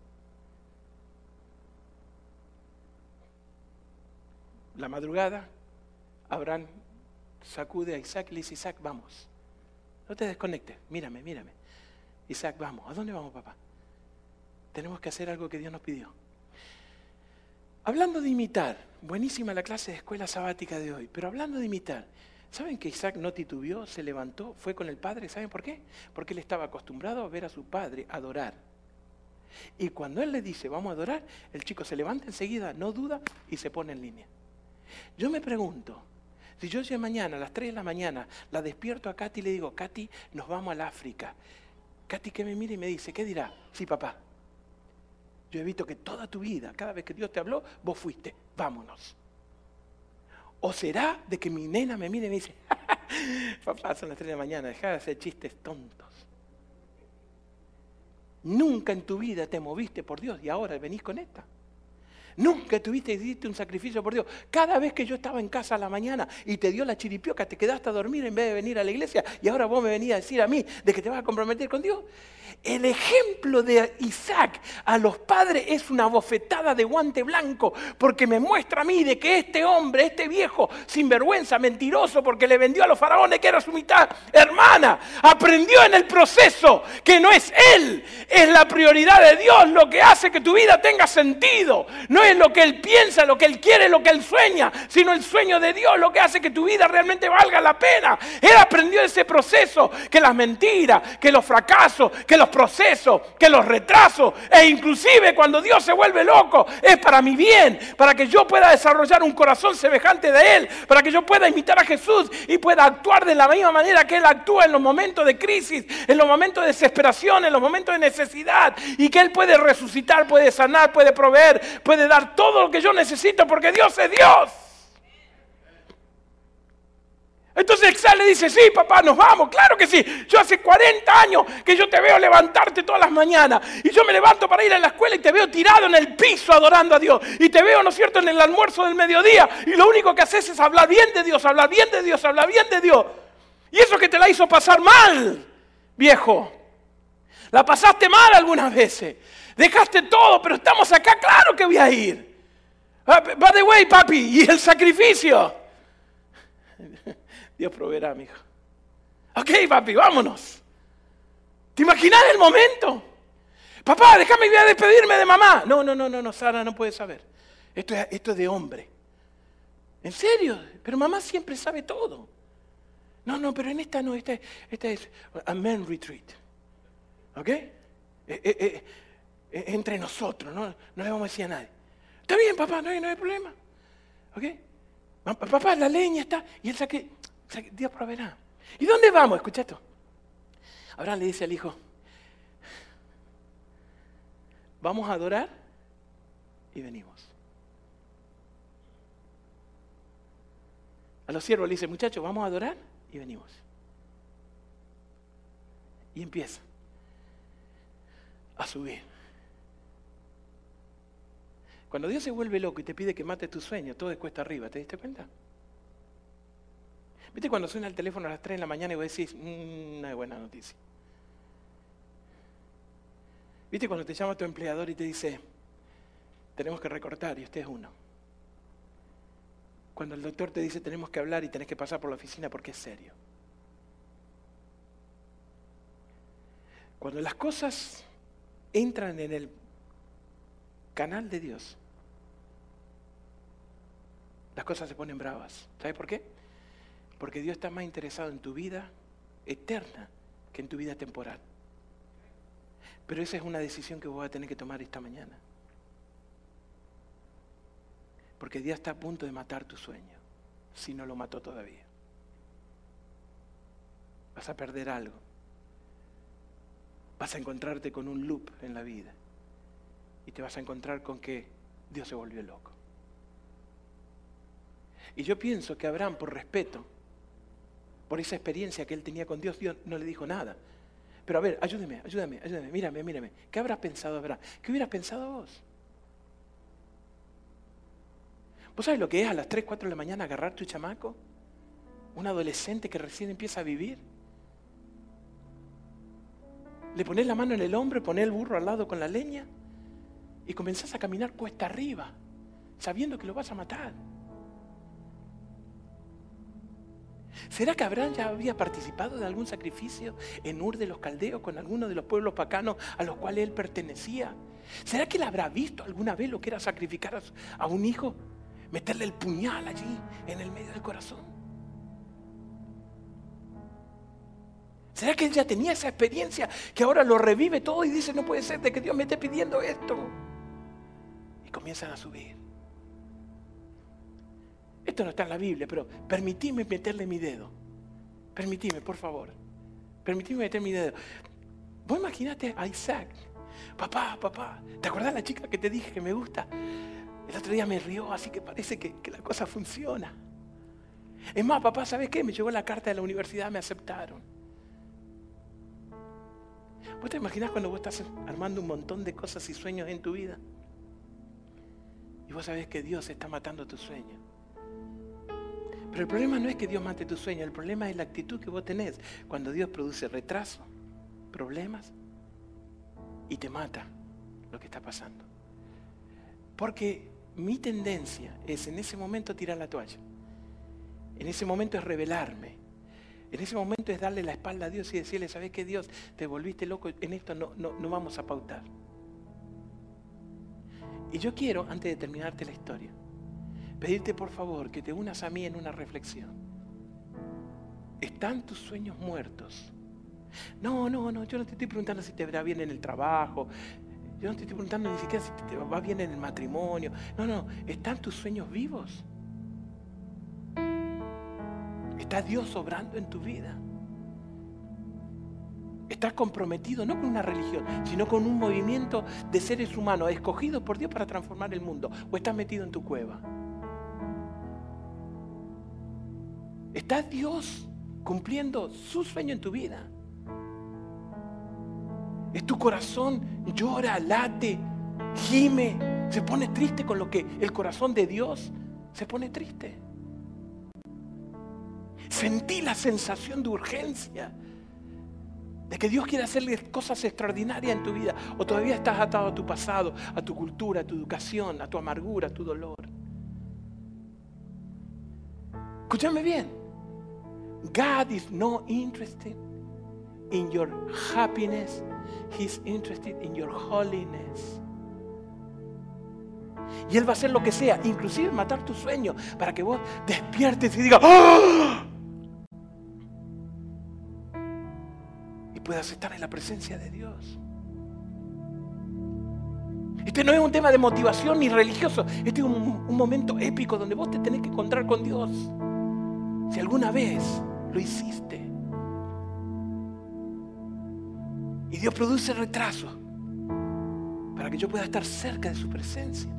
La madrugada, Abraham sacude a Isaac y le dice, Isaac, vamos. No te desconectes, mírame, mírame. Isaac, vamos. ¿A dónde vamos, papá? Tenemos que hacer algo que Dios nos pidió. Hablando de imitar, buenísima la clase de escuela sabática de hoy, pero hablando de imitar, ¿Saben que Isaac no titubeó, se levantó, fue con el padre? ¿Saben por qué? Porque él estaba acostumbrado a ver a su padre adorar. Y cuando él le dice, vamos a adorar, el chico se levanta enseguida, no duda y se pone en línea. Yo me pregunto, si yo ya mañana a las 3 de la mañana la despierto a Katy y le digo, Katy, nos vamos al África. Katy que me mira y me dice, ¿qué dirá? Sí, papá. Yo he visto que toda tu vida, cada vez que Dios te habló, vos fuiste, vámonos. ¿O será de que mi nena me mire y me dice, papá, son las 3 de la mañana, deja de hacer chistes tontos? Nunca en tu vida te moviste por Dios y ahora venís con esta. Nunca tuviste hiciste un sacrificio por Dios. Cada vez que yo estaba en casa a la mañana y te dio la chiripioca, te quedaste a dormir en vez de venir a la iglesia y ahora vos me venías a decir a mí de que te vas a comprometer con Dios. El ejemplo de Isaac a los padres es una bofetada de guante blanco, porque me muestra a mí de que este hombre, este viejo sinvergüenza, mentiroso, porque le vendió a los faraones que era su mitad hermana, aprendió en el proceso que no es él, es la prioridad de Dios lo que hace que tu vida tenga sentido. No lo que Él piensa, lo que Él quiere, lo que Él sueña, sino el sueño de Dios, lo que hace que tu vida realmente valga la pena. Él aprendió ese proceso, que las mentiras, que los fracasos, que los procesos, que los retrasos, e inclusive cuando Dios se vuelve loco, es para mi bien, para que yo pueda desarrollar un corazón semejante de Él, para que yo pueda imitar a Jesús y pueda actuar de la misma manera que Él actúa en los momentos de crisis, en los momentos de desesperación, en los momentos de necesidad, y que Él puede resucitar, puede sanar, puede proveer, puede dar todo lo que yo necesito, porque Dios es Dios. Entonces Exal le dice, sí, papá, nos vamos, claro que sí. Yo hace 40 años que yo te veo levantarte todas las mañanas. Y yo me levanto para ir a la escuela y te veo tirado en el piso adorando a Dios. Y te veo, ¿no es cierto?, en el almuerzo del mediodía. Y lo único que haces es hablar bien de Dios, hablar bien de Dios, hablar bien de Dios. Y eso que te la hizo pasar mal, viejo. La pasaste mal algunas veces. Dejaste todo, pero estamos acá, claro que voy a ir. Ah, by the way, papi, y el sacrificio. Dios proveerá, mi hijo. Ok, papi, vámonos. ¿Te imaginas el momento? Papá, déjame ir a despedirme de mamá. No, no, no, no, no, Sara no puede saber. Esto es, esto es de hombre. ¿En serio? Pero mamá siempre sabe todo. No, no, pero en esta no, esta, esta es a men retreat. ¿Ok? Eh, eh, eh, entre nosotros, no, no le vamos a decir a nadie. Está bien, papá, no hay, no hay problema. ¿Ok? Papá, la leña está. Y él saque, Dios proveerá. ¿Y dónde vamos? Escucha esto. Abraham le dice al hijo, vamos a adorar y venimos. A los siervos le dice, muchachos, vamos a adorar y venimos. Y empieza a subir. Cuando Dios se vuelve loco y te pide que mate tu sueño, todo es cuesta arriba, ¿te diste cuenta? ¿Viste cuando suena el teléfono a las 3 de la mañana y vos decís, mmm, no es buena noticia? ¿Viste cuando te llama tu empleador y te dice, tenemos que recortar y usted es uno? Cuando el doctor te dice, tenemos que hablar y tenés que pasar por la oficina porque es serio. Cuando las cosas entran en el canal de Dios, las cosas se ponen bravas. ¿Sabes por qué? Porque Dios está más interesado en tu vida eterna que en tu vida temporal. Pero esa es una decisión que vos vas a tener que tomar esta mañana. Porque Dios está a punto de matar tu sueño, si no lo mató todavía. Vas a perder algo. Vas a encontrarte con un loop en la vida. Y te vas a encontrar con que Dios se volvió loco. Y yo pienso que Abraham, por respeto, por esa experiencia que él tenía con Dios, Dios no le dijo nada. Pero a ver, ayúdeme, ayúdame, ayúdame, mírame, mírame. ¿Qué habrás pensado Abraham? ¿Qué hubieras pensado vos? ¿Vos sabés lo que es a las 3, 4 de la mañana agarrar tu chamaco? Un adolescente que recién empieza a vivir. Le pones la mano en el hombro, pones el burro al lado con la leña y comenzás a caminar cuesta arriba, sabiendo que lo vas a matar. ¿Será que Abraham ya había participado de algún sacrificio en Ur de los Caldeos con alguno de los pueblos pacanos a los cuales él pertenecía? ¿Será que él habrá visto alguna vez lo que era sacrificar a un hijo? Meterle el puñal allí en el medio del corazón. ¿Será que él ya tenía esa experiencia que ahora lo revive todo y dice, no puede ser de que Dios me esté pidiendo esto? Comienzan a subir. Esto no está en la Biblia, pero permitime meterle mi dedo. Permitime, por favor. Permitime meter mi dedo. Vos imagínate a Isaac. Papá, papá, ¿te acordás la chica que te dije que me gusta? El otro día me rió, así que parece que, que la cosa funciona. Es más, papá, ¿sabes qué? Me llegó la carta de la universidad, me aceptaron. ¿Vos te imaginás cuando vos estás armando un montón de cosas y sueños en tu vida? Y vos sabés que Dios está matando tus sueños. Pero el problema no es que Dios mate tu sueño, el problema es la actitud que vos tenés cuando Dios produce retraso, problemas y te mata lo que está pasando. Porque mi tendencia es en ese momento tirar la toalla. En ese momento es revelarme. En ese momento es darle la espalda a Dios y decirle, ¿sabes qué Dios? Te volviste loco, en esto no, no, no vamos a pautar. Y yo quiero, antes de terminarte la historia, pedirte por favor que te unas a mí en una reflexión. ¿Están tus sueños muertos? No, no, no, yo no te estoy preguntando si te verá bien en el trabajo. Yo no te estoy preguntando ni siquiera si te va bien en el matrimonio. No, no, ¿están tus sueños vivos? ¿Está Dios obrando en tu vida? Estás comprometido no con una religión, sino con un movimiento de seres humanos escogidos por Dios para transformar el mundo. O estás metido en tu cueva. ¿Está Dios cumpliendo su sueño en tu vida? ¿Es tu corazón llora, late, gime, se pone triste con lo que el corazón de Dios se pone triste? Sentí la sensación de urgencia de que Dios quiere hacerle cosas extraordinarias en tu vida. O todavía estás atado a tu pasado, a tu cultura, a tu educación, a tu amargura, a tu dolor. Escúchame bien. God is not interested in your happiness. He's interested in your holiness. Y Él va a hacer lo que sea, inclusive matar tu sueño, para que vos despiertes y digas, ¡Ah! Puedas estar en la presencia de Dios. Este no es un tema de motivación ni religioso. Este es un, un, momento épico donde vos te tenés que encontrar con Dios. Si alguna vez lo hiciste. Y Dios produce retraso para que yo pueda estar cerca de su presencia.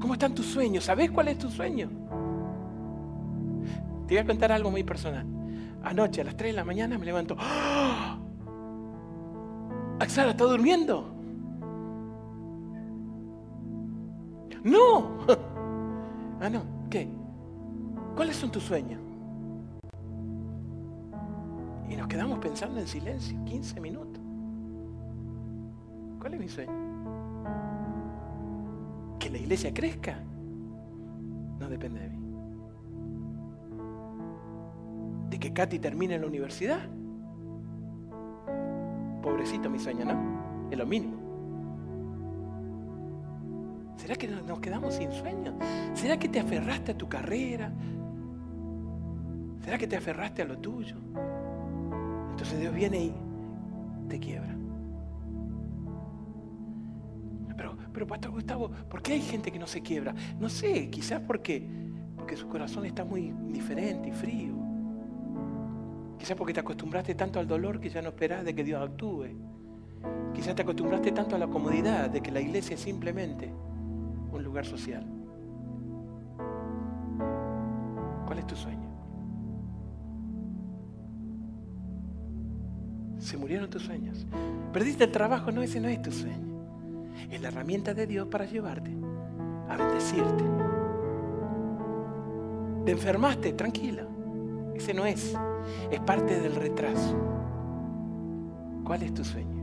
¿Cómo están tus sueños? ¿Sabes cuál es tu sueño? Te voy a contar algo muy personal. Anoche a las 3 de la mañana me levanto. ¡Ah! ¿Axara está durmiendo? No. Ah, no. ¿Qué? ¿Cuáles son tus sueños? Y nos quedamos pensando en silencio, 15 minutos. ¿Cuál es mi sueño? ¿Que la iglesia crezca? No depende de mí. Katy termine en la universidad. Pobrecito mi sueño, ¿no? Es lo mínimo. ¿Será que nos quedamos sin sueño? ¿Será que te aferraste a tu carrera? ¿Será que te aferraste a lo tuyo? Entonces Dios viene y te quiebra. Pero, pero Pastor Gustavo, ¿por qué hay gente que no se quiebra? No sé, quizás porque, porque su corazón está muy diferente y frío. Quizás porque te acostumbraste tanto al dolor que ya no esperás de que Dios actúe. Quizás te acostumbraste tanto a la comodidad de que la iglesia es simplemente un lugar social. ¿Cuál es tu sueño? Se murieron tus sueños. Perdiste el trabajo, no, ese no es tu sueño. Es la herramienta de Dios para llevarte a bendecirte. Te enfermaste, tranquila. Ese no es. Es parte del retraso. ¿Cuál es tu sueño?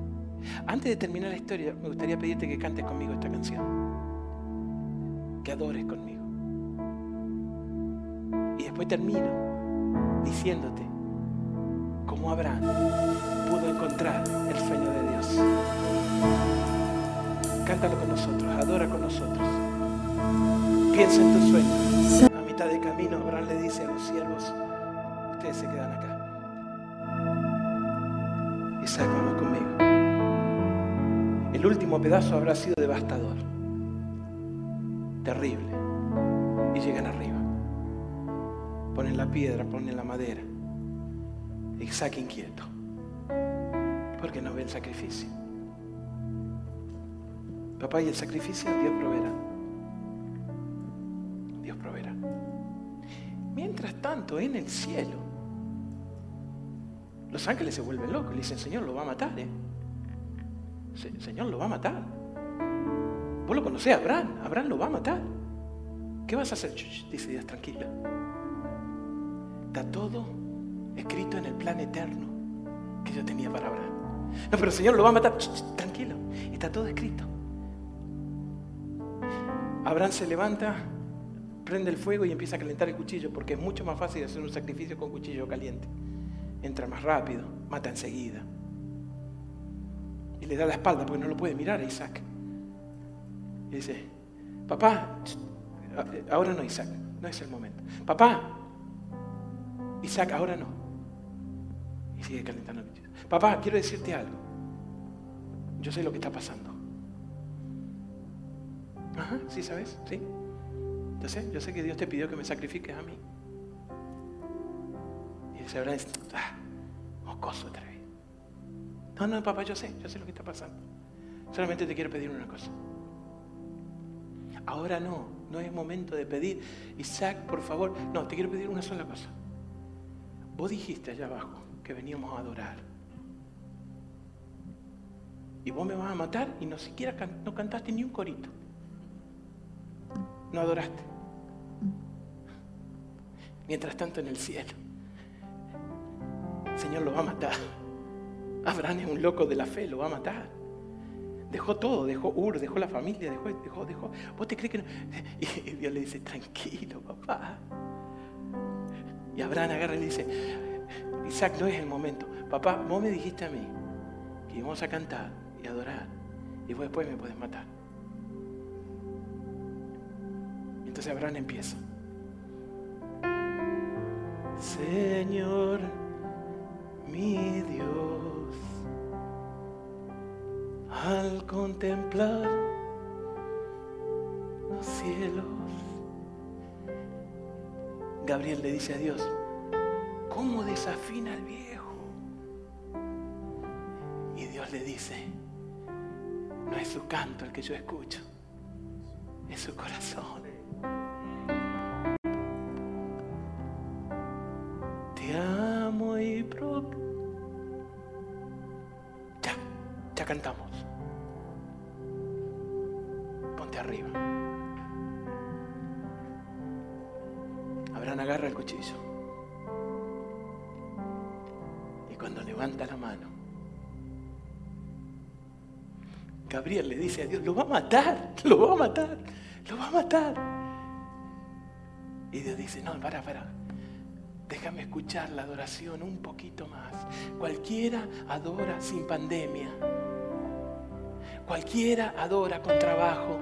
Antes de terminar la historia, me gustaría pedirte que cantes conmigo esta canción. Que adores conmigo. Y después termino diciéndote cómo Abraham pudo encontrar el sueño de Dios. Cántalo con nosotros, adora con nosotros. Piensa en tu sueño. A mitad de camino, Abraham le dice a los siervos, ustedes se quedan acá. Isaac, vamos conmigo. El último pedazo habrá sido devastador, terrible. Y llegan arriba. Ponen la piedra, ponen la madera. Isaac inquieto. Porque no ve el sacrificio. Papá, y el sacrificio Dios proveerá. Dios proveerá. Mientras tanto, en el cielo, los ángeles se vuelven locos y dicen, Señor, lo va a matar, ¿eh? Señor, lo va a matar. Vos lo conocés, Abraham. Abraham lo va a matar. ¿Qué vas a hacer? dice Dios, tranquila. Está todo escrito en el plan eterno que yo tenía para Abraham. No, pero Señor lo va a matar. tranquilo. Está todo escrito. Abraham se levanta, prende el fuego y empieza a calentar el cuchillo porque es mucho más fácil hacer un sacrificio con cuchillo caliente entra más rápido, mata enseguida. Y le da la espalda porque no lo puede mirar a Isaac. Y dice, papá, ahora no Isaac, no es el momento. Papá, Isaac, ahora no. Y sigue calentando. Papá, quiero decirte algo. Yo sé lo que está pasando. Ajá, ¿sí sabes? ¿Sí? Yo sé, yo sé que Dios te pidió que me sacrifiques a mí. Dice Abraham, ah, mocoso atrevido. No, no, papá, yo sé, yo sé lo que está pasando. Solamente te quiero pedir una cosa. Ahora no, no es momento de pedir. Isaac, por favor, no, te quiero pedir una sola cosa. Vos dijiste allá abajo que veníamos a adorar. Y vos me vas a matar y no siquiera no cantaste ni un corito. No adoraste. Mientras tanto en el cielo, Señor lo va a matar. Abraham es un loco de la fe, lo va a matar. Dejó todo, dejó Ur, dejó la familia, dejó, dejó, dejó. ¿Vos te crees que no? Y Dios le dice, tranquilo, papá. Y Abraham agarra y le dice, Isaac, no es el momento. Papá, vos me dijiste a mí que íbamos a cantar y adorar. Y vos después me puedes matar. Entonces Abraham empieza. Señor, mi Dios, al contemplar los cielos, Gabriel le dice a Dios, ¿cómo desafina el viejo? Y Dios le dice, no es su canto el que yo escucho, es su corazón. Te amo y pro... Ya, ya cantamos. Ponte arriba. Abraham agarra el cuchillo. Y cuando levanta la mano, Gabriel le dice a Dios, lo va a matar, lo va a matar, lo va a matar. Y Dios dice, no, para, para, déjame escuchar la adoración un poquito más. Cualquiera adora sin pandemia. Cualquiera adora con trabajo.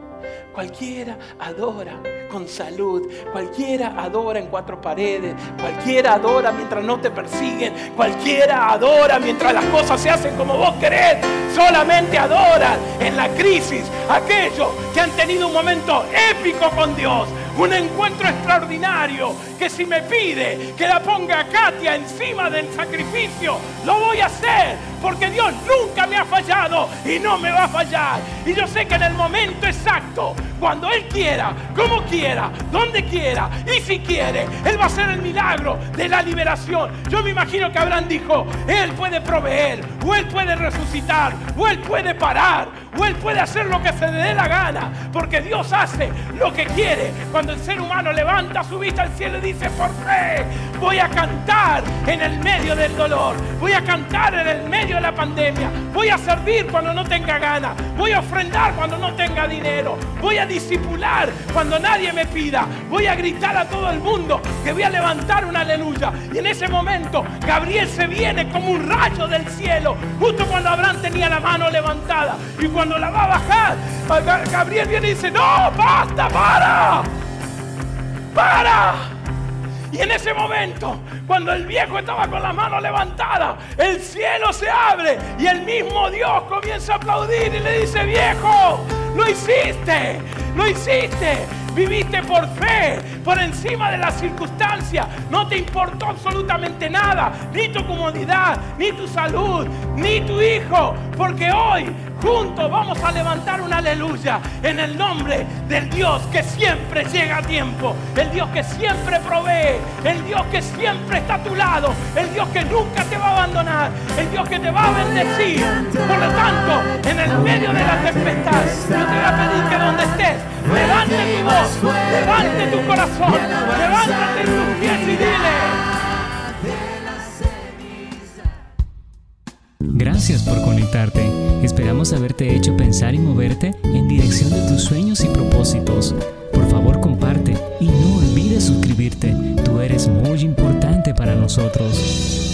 Cualquiera adora con salud. Cualquiera adora en cuatro paredes. Cualquiera adora mientras no te persiguen. Cualquiera adora mientras las cosas se hacen como vos querés. Solamente adoran en la crisis aquellos que han tenido un momento épico con Dios un encuentro extraordinario que si me pide que la ponga Katia encima del sacrificio, lo voy a hacer porque Dios nunca me ha fallado y no me va a fallar. Y yo sé que en el momento exacto, cuando Él quiera, como quiera, donde quiera y si quiere, Él va a hacer el milagro de la liberación. Yo me imagino que Abraham dijo, Él puede proveer, o Él puede resucitar, o Él puede parar, o Él puede hacer lo que se le dé la gana, porque Dios hace lo que quiere. Cuando el ser humano levanta su vista al cielo y dice, por fe, voy a cantar en el medio del dolor, voy a cantar en el medio pandemia, voy a servir cuando no tenga ganas, voy a ofrendar cuando no tenga dinero, voy a disipular cuando nadie me pida, voy a gritar a todo el mundo que voy a levantar una aleluya. Y en ese momento Gabriel se viene como un rayo del cielo, justo cuando Abraham tenía la mano levantada. Y cuando la va a bajar, Gabriel viene y dice, no, basta, para, para. Y en ese momento, cuando el viejo estaba con la mano levantada, el cielo se abre y el mismo Dios comienza a aplaudir y le dice, viejo, lo hiciste, lo hiciste. Viviste por fe, por encima de las circunstancias. No te importó absolutamente nada, ni tu comodidad, ni tu salud, ni tu hijo. Porque hoy juntos vamos a levantar una aleluya en el nombre del Dios que siempre llega a tiempo, el Dios que siempre provee, el Dios que siempre está a tu lado, el Dios que nunca te va a abandonar, el Dios que te va a bendecir. Por lo tanto, en el medio de la tempestad, yo te voy a pedir que donde estés, levante tu voz, levante tu corazón, levántate tus pies y dile. Gracias por conectarte. Esperamos haberte hecho pensar y moverte en dirección de tus sueños y propósitos. Por favor, comparte y no olvides suscribirte. Tú eres muy importante para nosotros.